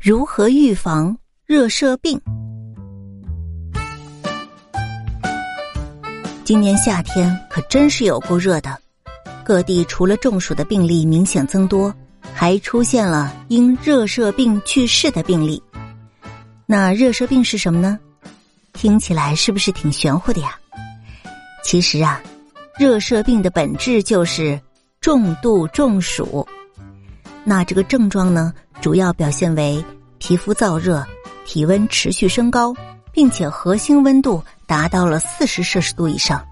如何预防热射病？今年夏天可真是有够热的，各地除了中暑的病例明显增多，还出现了因热射病去世的病例。那热射病是什么呢？听起来是不是挺玄乎的呀？其实啊，热射病的本质就是重度中暑。那这个症状呢，主要表现为皮肤燥热、体温持续升高，并且核心温度达到了四十摄氏度以上，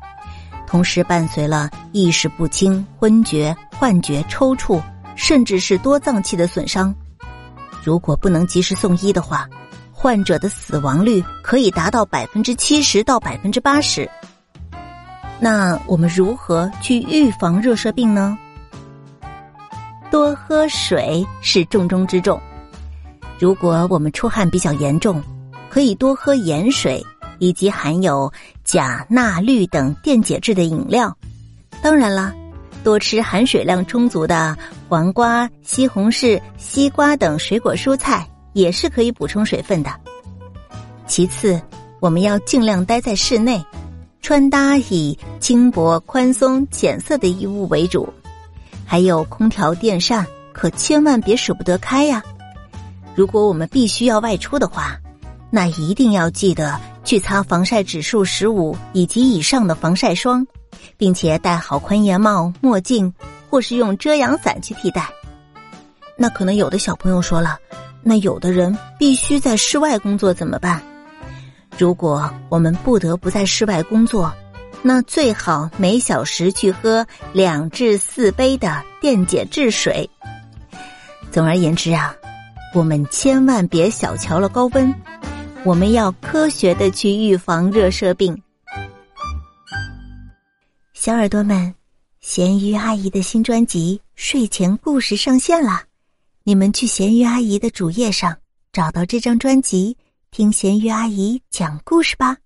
同时伴随了意识不清、昏厥、幻觉、抽搐，甚至是多脏器的损伤。如果不能及时送医的话，患者的死亡率可以达到百分之七十到百分之八十。那我们如何去预防热射病呢？多喝水是重中之重。如果我们出汗比较严重，可以多喝盐水以及含有钾、钠、氯等电解质的饮料。当然了，多吃含水量充足的黄瓜、西红柿、西瓜等水果蔬菜也是可以补充水分的。其次，我们要尽量待在室内，穿搭以轻薄、宽松、浅色的衣物为主。还有空调、电扇，可千万别舍不得开呀！如果我们必须要外出的话，那一定要记得去擦防晒指数十五以及以上的防晒霜，并且戴好宽檐帽、墨镜，或是用遮阳伞去替代。那可能有的小朋友说了，那有的人必须在室外工作怎么办？如果我们不得不在室外工作，那最好每小时去喝两至四杯的电解质水。总而言之啊，我们千万别小瞧了高温，我们要科学的去预防热射病。小耳朵们，咸鱼阿姨的新专辑《睡前故事》上线了，你们去咸鱼阿姨的主页上找到这张专辑，听咸鱼阿姨讲故事吧。